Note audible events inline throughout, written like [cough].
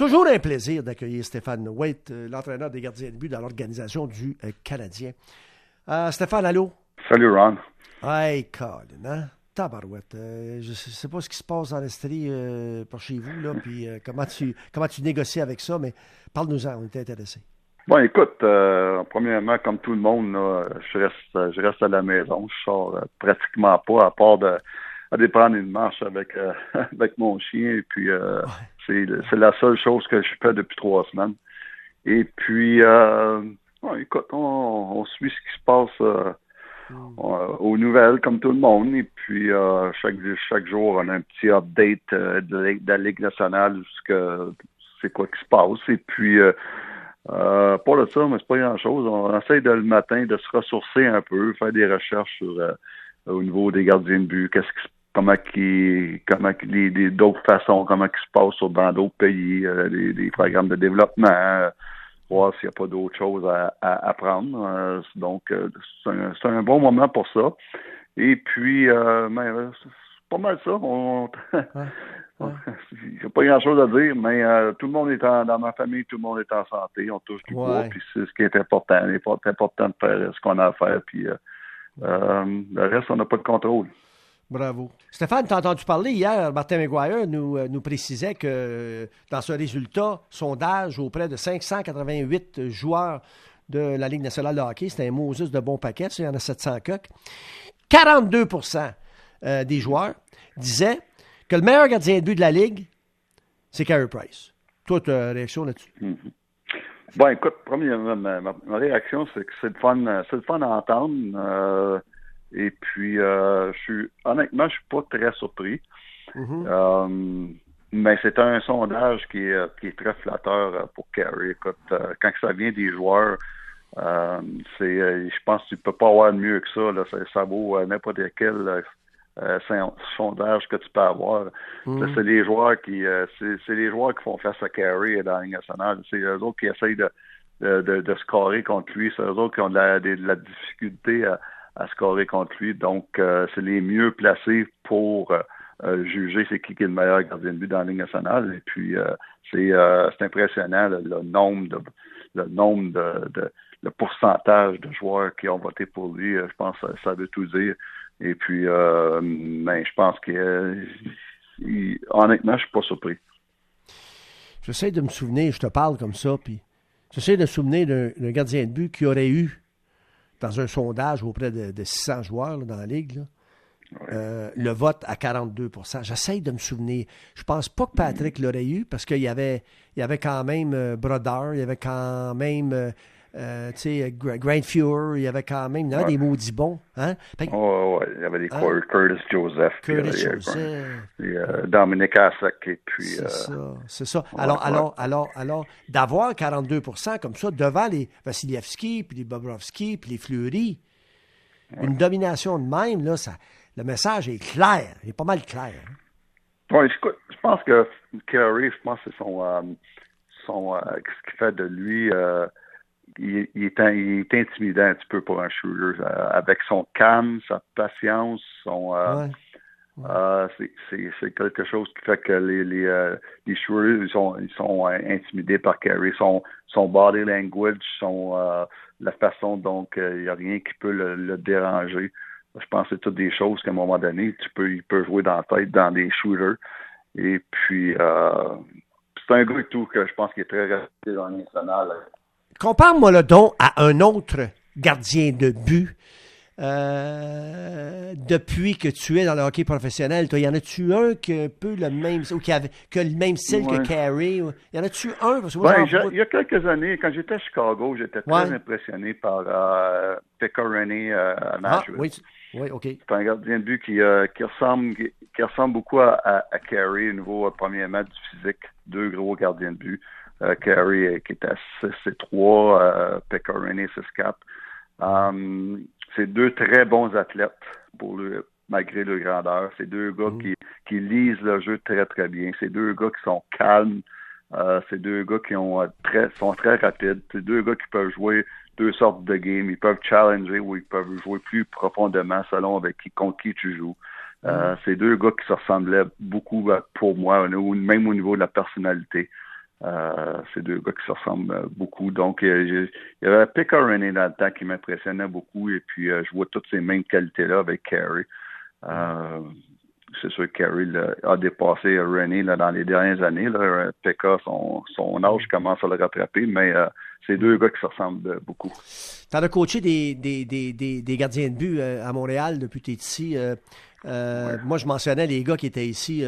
Toujours un plaisir d'accueillir Stéphane Waite, euh, l'entraîneur des gardiens de but dans l'organisation du euh, Canadien. Euh, Stéphane, allô? Salut, Ron. Hey, Colin, hein? Tabarouette. je ne sais pas ce qui se passe dans l'Estrie par chez vous, là, puis comment, tu, comment tu négocies avec ça, mais parle-nous-en, on était intéressés. Bon, écoute, premièrement, comme tout le monde, je, reste, je reste à la maison. Je sors pratiquement pas, à part de, à prendre une marche avec, [laughs] avec mon chien, et puis c'est la seule chose que je fais depuis trois semaines. Et puis, euh, écoute, on, suit ce qui se passe euh, hmm. aux nouvelles, comme tout le monde. Et puis, euh, chaque, chaque jour, on a un petit update de, la Ligue nationale, c'est quoi qui se passe. Et puis, pas de ça, mais c'est pas grand-chose. On essaie de, le matin de se ressourcer un peu, faire des recherches sur au niveau des gardiens de but, qu'est-ce qui se comment qui comment les, d'autres façons, comment qui se passe dans d'autres pays, euh, des, programmes de développement, euh, voir s'il n'y a pas d'autres choses à, apprendre. Euh, donc, c'est un, bon moment pour ça. Et puis, ben, c'est pas mal ça. On, Il n'y a pas grand-chose à dire, mais tout le monde est dans ma famille, tout le monde est en santé, on touche du bois, puis c'est ce qui est important. Il est important de faire ce qu'on a à faire, puis le reste, on n'a pas de contrôle. Bravo. Stéphane, t'as entendu parler hier, Martin McGuire nous, euh, nous précisait que dans ce résultat, sondage auprès de 588 joueurs de la Ligue nationale de hockey, c'était un Moses de bon paquet, il y en a 700 coques, 42% euh, des joueurs disaient que le meilleur gardien de but de la Ligue, c'est Carey Price. Toi, ta réaction là-dessus? Mm-hmm. Bon, écoute, premièrement, ma, réaction, c'est que c'est le fun, c'est le fun à entendre. Euh, et puis, euh, je suis honnêtement, je suis pas très surpris. Mm-hmm. euh, mais c'est un sondage qui est, qui est très flatteur pour Carey. Écoute, euh, quand ça vient des joueurs, euh, c'est, euh, je pense que tu peux pas avoir mieux que ça. Là. Ça, ça vaut n'importe quel sondage que tu peux avoir. Mm-hmm. C'est les joueurs qui, c'est, les joueurs qui font face à Carey dans la Ligue nationale. C'est eux autres qui essayent de, de, de, scorer contre lui. C'est eux autres qui ont de la, de la difficulté à à scorer contre lui. Donc, euh, c'est les mieux placés pour euh, euh, juger c'est qui, est le meilleur gardien de but dans la Ligue nationale. Et puis, c'est impressionnant le, nombre de le nombre de, le pourcentage de joueurs qui ont voté pour lui. Je pense que ça veut tout dire. Et puis, mais je pense que honnêtement, je suis pas surpris. J'essaie de me souvenir, je te parle comme ça, puis j'essaie de me souvenir d'un gardien de but qui aurait eu dans un sondage auprès de, 600 joueurs dans la Ligue, euh, le vote à 42% J'essaye de me souvenir. Je pense pas que Patrick l'aurait eu parce qu'il y avait, il y avait quand même euh, Brodeur, il y avait quand même euh, euh, tu sais, Grand Fuhrer, il y avait quand même des maudits bons. Hein? ouais, il y avait des hein? Curtis Joseph. Curtis Joseph. Euh, Dominic Hasek et puis... C'est ça, c'est ça. alors, alors, alors, alors, d'avoir 42% comme ça devant les Vassilievski, puis les Bobrovski, puis les Fleury, une domination de même, là, ça, le message est clair, il est pas mal clair. Hein? Oui, je, pense que Kerry, je pense que c'est son... Euh, son ce qui fait de lui il, est, intimidant un petit peu pour un shooter. Euh, avec son calme, sa patience, son. Euh, euh, c'est quelque chose qui fait que les, les, les shooters ils sont, ils sont intimidés par Kerry. Son, son body language, son, la façon dont il n'y a rien qui peut le, déranger. Je pense que c'est toutes des choses qu'à un moment donné, tu peux, il peut jouer dans la tête dans des shooters. Et puis, c'est un gars et tout que je pense qu'il est très respecté dans le national. Compare-moi le don à un autre gardien de but. Euh, depuis que tu es dans le hockey professionnel, toi, y en a-tu un qui a un peu le même, ou qui a, le même style que Carey? Y en a-tu un? Ben, il y a quelques années, quand j'étais à Chicago, j'étais très impressionné par euh, Rennie euh, à ah, Nashville. oui, oui, OK. C'est un gardien de but qui, euh, qui, ressemble, qui, ressemble beaucoup à, à, Carey au niveau, premièrement, du physique. Deux gros gardiens de but. Euh, Carey euh, qui est à 6 3, euh, Pecorini 6 4. Um, c'est deux très bons athlètes pour le, malgré leur grandeur. C'est deux gars mm. qui, qui lisent le jeu très très bien. C'est deux gars qui sont calmes. Euh, c'est deux gars qui ont très sont très rapides. C'est deux gars qui peuvent jouer deux sortes de games. Ils peuvent challenger ou ils peuvent jouer plus profondément selon avec qui contre qui tu joues. Euh, mm. c'est deux gars qui se ressemblaient beaucoup pour moi, même au niveau de la personnalité. C'est deux gars qui se ressemblent beaucoup. Donc, il y avait Picard René dans le temps qui m'impressionnait beaucoup. Et puis, je vois toutes ces mêmes qualités-là avec Carey c'est sûr que Carey a dépassé René dans les dernières années. Là. Pekka, son, son âge commence à le rattraper, mais euh, c'est deux gars qui se ressemblent beaucoup. Tu as coaché des, des, des, des, gardiens de but euh, à Montréal depuis que tu es ici. Euh, moi, je mentionnais les gars qui étaient ici,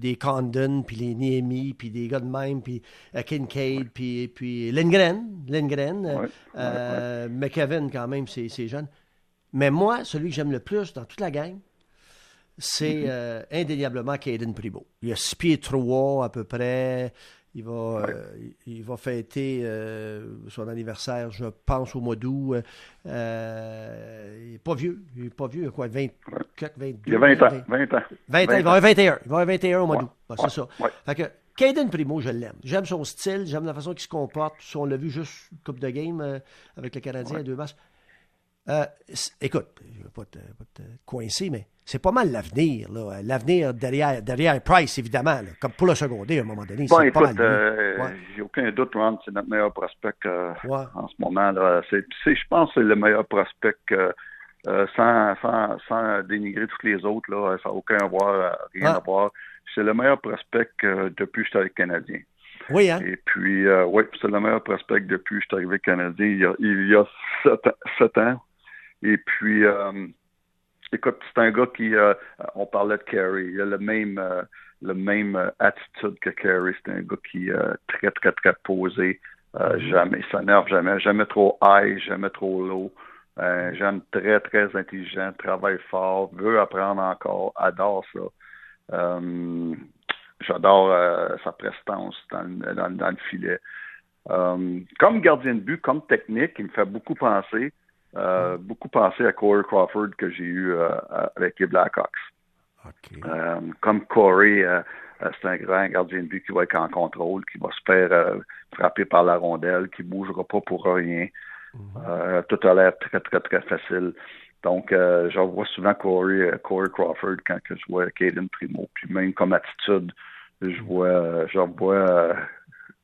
des Condon, puis les Niemi, puis des gars de même, puis Kincaid, puis, puis Lindgren, Lindgren McKevin quand même, c'est jeune. Mais moi, celui que j'aime le plus dans toute la gang, c'est euh, indéniablement Caden Primo. Il a 6 pieds 3 à peu près. Il va, euh, il va fêter euh, son anniversaire, je pense, au mois d'août. il n'est pas vieux. Il n'est pas vieux. Il a quoi, 20, 22, Il a 20 ans. 20 ans. 20 ans. Il va avoir 21. Il va avoir 21 au mois d'août. c'est ça. Fait que Caden Primo, je l'aime. J'aime son style, j'aime la façon qu'il se comporte. On l'a vu juste une coupe de game avec le Canadien à deux matchs. Écoute, je ne vais pas te, pas te coincer, mais c'est pas mal l'avenir. L'avenir derrière, derrière Price, évidemment, comme pour le secondaire à un moment donné. Bon, écoute, euh, j'ai aucun doute, Ron, c'est notre meilleur prospect euh, en ce moment. Là. je pense que c'est le meilleur prospect euh, sans, sans, sans, dénigrer tous les autres. Là, ça n'a aucun rien à voir. C'est le meilleur prospect depuis que je suis avec Canadien. Oui, hein? Et puis, oui, c'est le meilleur prospect depuis que je suis arrivé Canadien il y a, il y a sept, ans. Et puis, Écoute, c'est un gars qui, euh, on parlait de Carey, il a le même, euh, le même euh, attitude que Carey. C'est un gars qui est très, très, très posé. Mm-hmm. Jamais, ça nerve jamais, jamais trop high, jamais trop low. Un jeune très, très intelligent, travaille fort, veut apprendre encore, adore ça. J'adore sa prestance dans, dans, dans le filet. comme gardien de but, comme technique, il me fait beaucoup penser euh, beaucoup pensé à Corey Crawford que j'ai eu euh, avec les Blackhawks. Euh, comme Corey, c'est un grand gardien de but qui va être en contrôle, qui va se faire frapper par la rondelle, qui ne bougera pas pour rien. Mhm. tout a l'air très, très, très facile. Donc, je vois souvent Corey, Corey Crawford quand je vois Caden Primo. Puis même comme attitude, je vois, je vois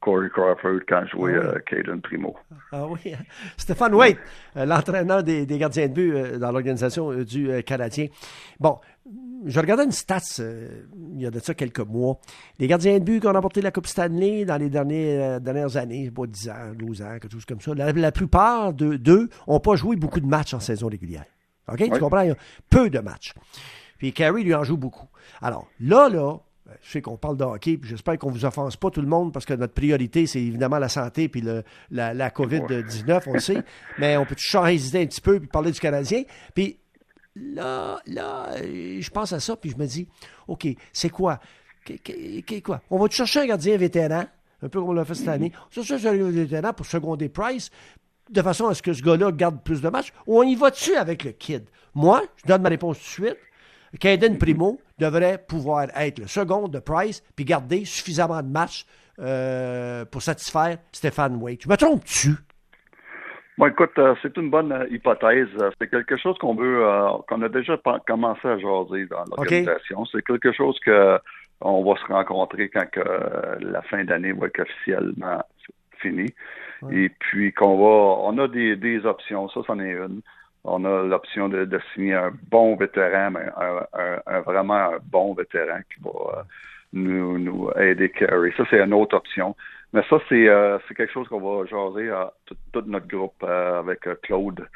Corey Crawford quand je jouais ah Caden Primo. Ah oui. [laughs] Stéphane Waite, euh, l'entraîneur des, gardiens de but euh, dans l'organisation euh, du Canadien. Bon, je regardais une stats il y a de ça quelques mois. Les gardiens de but qui ont remporté la Coupe Stanley dans les dernières, dernières années, pas 10 ans, 12 ans, quelque chose comme ça, la, plupart d'eux n'ont pas joué beaucoup de matchs en saison régulière. OK? Tu comprends? Il y a peu de matchs. Puis Carey lui en joue beaucoup. Alors, là, là, je sais qu'on parle de hockey, puis j'espère qu'on ne vous offense pas tout le monde, parce que notre priorité, c'est évidemment la santé puis la COVID-19, on le sait. Mais on peut toujours hésiter un petit peu puis parler du Canadien. Puis là, là, je pense à ça, puis je me dis, OK, c'est quoi? quoi? On va chercher un gardien vétéran, un peu comme on l'a fait cette année. On va chercher un gardien vétéran pour seconder Price, de façon à ce que ce gars-là garde plus de matchs, ou on y va dessus avec le kid? Moi, je donne ma réponse tout de suite. Caden Primo devrait pouvoir être le second de Price puis garder suffisamment de matchs euh, pour satisfaire Stéphane Waite. Je me trompe-tu? Bon, écoute, euh, c'est une bonne euh, hypothèse. C'est quelque chose qu'on veut, qu'on a déjà commencé à jaser dans l'organisation. C'est quelque chose que on va se rencontrer quand que, la fin d'année va être officiellement finie. Et puis qu'on va, on a des, des options. Ça, c'en est une on a l'option de, signer un bon vétéran, mais un, vraiment un bon vétéran qui va euh, nous, nous aider carry. Ça, c'est une autre option. Mais ça, c'est euh, quelque chose qu'on va jaser à tout, notre groupe euh, avec Claude,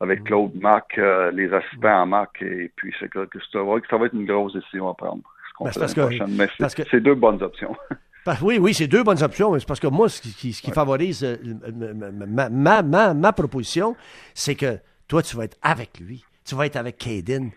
avec mm. Claude, Marc, les assistants à Marc, et puis c'est que, ça, va, ça va être une grosse décision à prendre. Ben, mais c'est deux bonnes options. [laughs] oui, oui, c'est deux bonnes options. C'est parce que moi, ce qui, ce qui favorise ma, ma, ma proposition, c'est que toi, tu vas être avec lui. Tu vas être avec Caden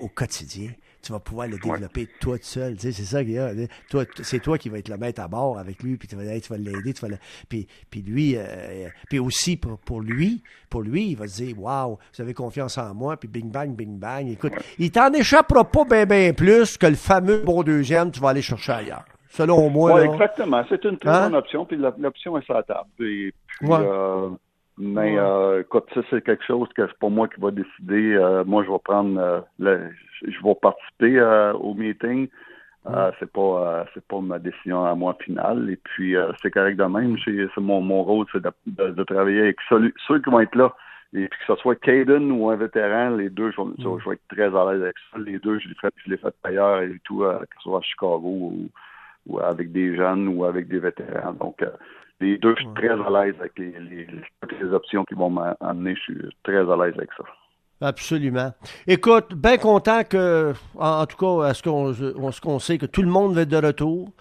au quotidien. Tu vas pouvoir le développer toi tout seul. Tu sais, c'est ça qu'il y a. Toi, c'est toi qui vas être le maître à bord avec lui, puis tu vas, tu vas l'aider, tu vas puis, puis lui, euh, puis aussi pour, pour, lui, pour lui, il va se dire, waouh, vous avez confiance en moi, puis bing bang, bing bang. Écoute, il t'en échappera pas bien, bien plus que le fameux bon deuxième, tu vas aller chercher ailleurs. Selon moi. Oui, exactement. C'est une très hein? bonne option, puis l'option est sur la table. Puis, euh, mais euh, écoute, ça, c'est quelque chose que c'est pas moi qui va décider. Euh, moi, je vais prendre euh, le, je vais participer au meeting Euh, c'est pas c'est pas ma décision à moi finale. Et puis c'est correct de même. C'est mon, mon rôle, c'est de, travailler avec ceux, qui vont être là. Et puis que ce soit Caden ou un vétéran, les deux, je, vais être très à l'aise avec ça. Les deux, je les fais, je les fais ailleurs et tout, que ce soit à Chicago ou, ou, avec des jeunes ou avec des vétérans. Donc les deux, je suis très à l'aise avec les, les, les options qui vont m'amener. Je suis très à l'aise avec ça. Absolument. Écoute, bien content que, en, tout cas, qu'on ce qu'on sait que tout le monde va être de retour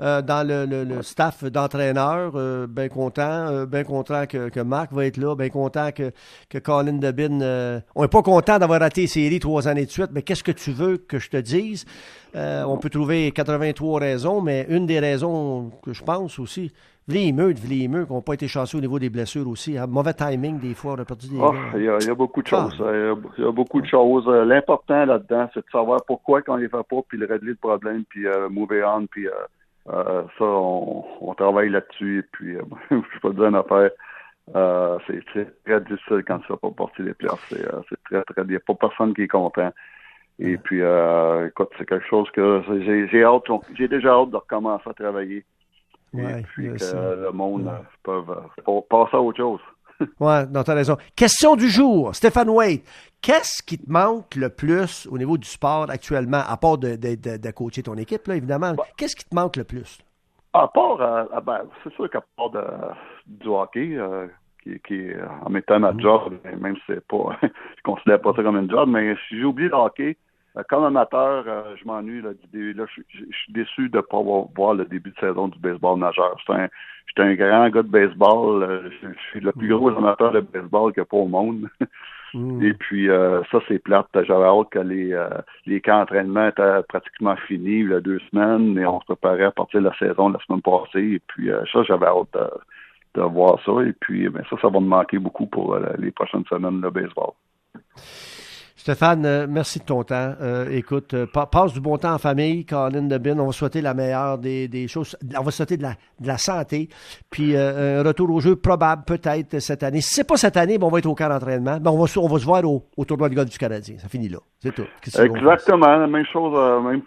euh, dans le, le, staff d'entraîneurs. Euh, bien content. Euh, bien content que, que, Marc va être là. Bien content que, que Colin Debin. on n'est pas content d'avoir raté les séries trois années de suite, mais qu'est-ce que tu veux que je te dise? on peut trouver 83 raisons, mais une des raisons que je pense aussi, Vlimeux, Vlimeux, qui n'ont pas été chanceux au niveau des blessures aussi. Hein. Mauvais timing, des fois, on a perdu des oh, il, y a, beaucoup de choses. Ah. Il, y a, beaucoup de choses. L'important là-dedans, c'est de savoir pourquoi quand on les fait pas, puis le régler le problème, puis euh, move on, puis euh, ça, on, on travaille là-dessus. Et puis, [laughs] je peux dire une affaire. c'est très, très difficile quand ça ne pas partie des places. C'est très, très... Il n'y a pas personne qui est content. Et puis, écoute, c'est quelque chose que j'ai hâte, j'ai déjà hâte de recommencer à travailler et puis que le monde peut passer à autre chose. Oui, non, as raison. Question du jour, Stéphane Wade. Qu'est-ce qui te manque le plus au niveau du sport actuellement, à part de, de, de, coacher ton équipe, là, évidemment? Qu'est-ce qui te manque le plus? À part, euh, ah ben, c'est sûr qu'à part de, du hockey, euh, qui, qui en mettant ma mm. job, même si c'est pas, [laughs] je considère pas ça comme une job, mais si j'ai oublié le hockey, comme amateur, euh, je m'ennuie. Là, là, je, suis déçu de ne pas voir, le début de saison du baseball nageur. Je suis un grand gars de baseball. Euh, je, suis le plus gros amateur de baseball qu'il n'y a pas au monde. [laughs] Mm. Et puis, ça, c'est plate. J'avais hâte que les, les camps d'entraînement étaient pratiquement finis il y a deux semaines et on se préparait à partir de la saison la semaine passée. Et puis, ça, j'avais hâte de, de, voir ça. Et puis, ben, ça, ça va me manquer beaucoup pour les prochaines semaines de baseball. Stéphane, euh, merci de ton temps. Euh, écoute, euh, passe du bon temps en famille, Colin Debin. On va souhaiter la meilleure des, choses. On va souhaiter de la, santé. Puis un retour au jeu probable peut-être cette année. Si c'est pas cette année, ben, on va être au camp d'entraînement. Ben, on, va, on se voir au, tournoi de golf du Canadien. Ça finit là. C'est tout. Exactement. La même chose.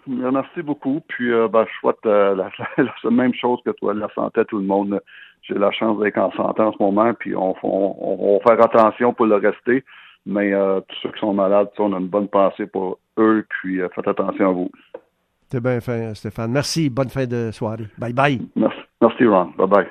merci beaucoup. Puis ben, je souhaite [laughs] la, même chose que toi, la santé tout le monde. J'ai la chance d'être en santé en ce moment. Puis on, on, on va faire attention pour le rester. Mais euh, tous ceux qui sont malades, on a une bonne pensée pour eux, puis euh, faites attention à vous. C'est bien fait, Stéphane. Merci. Bonne fin de soirée. Bye bye. Merci, Merci Ron. Bye bye.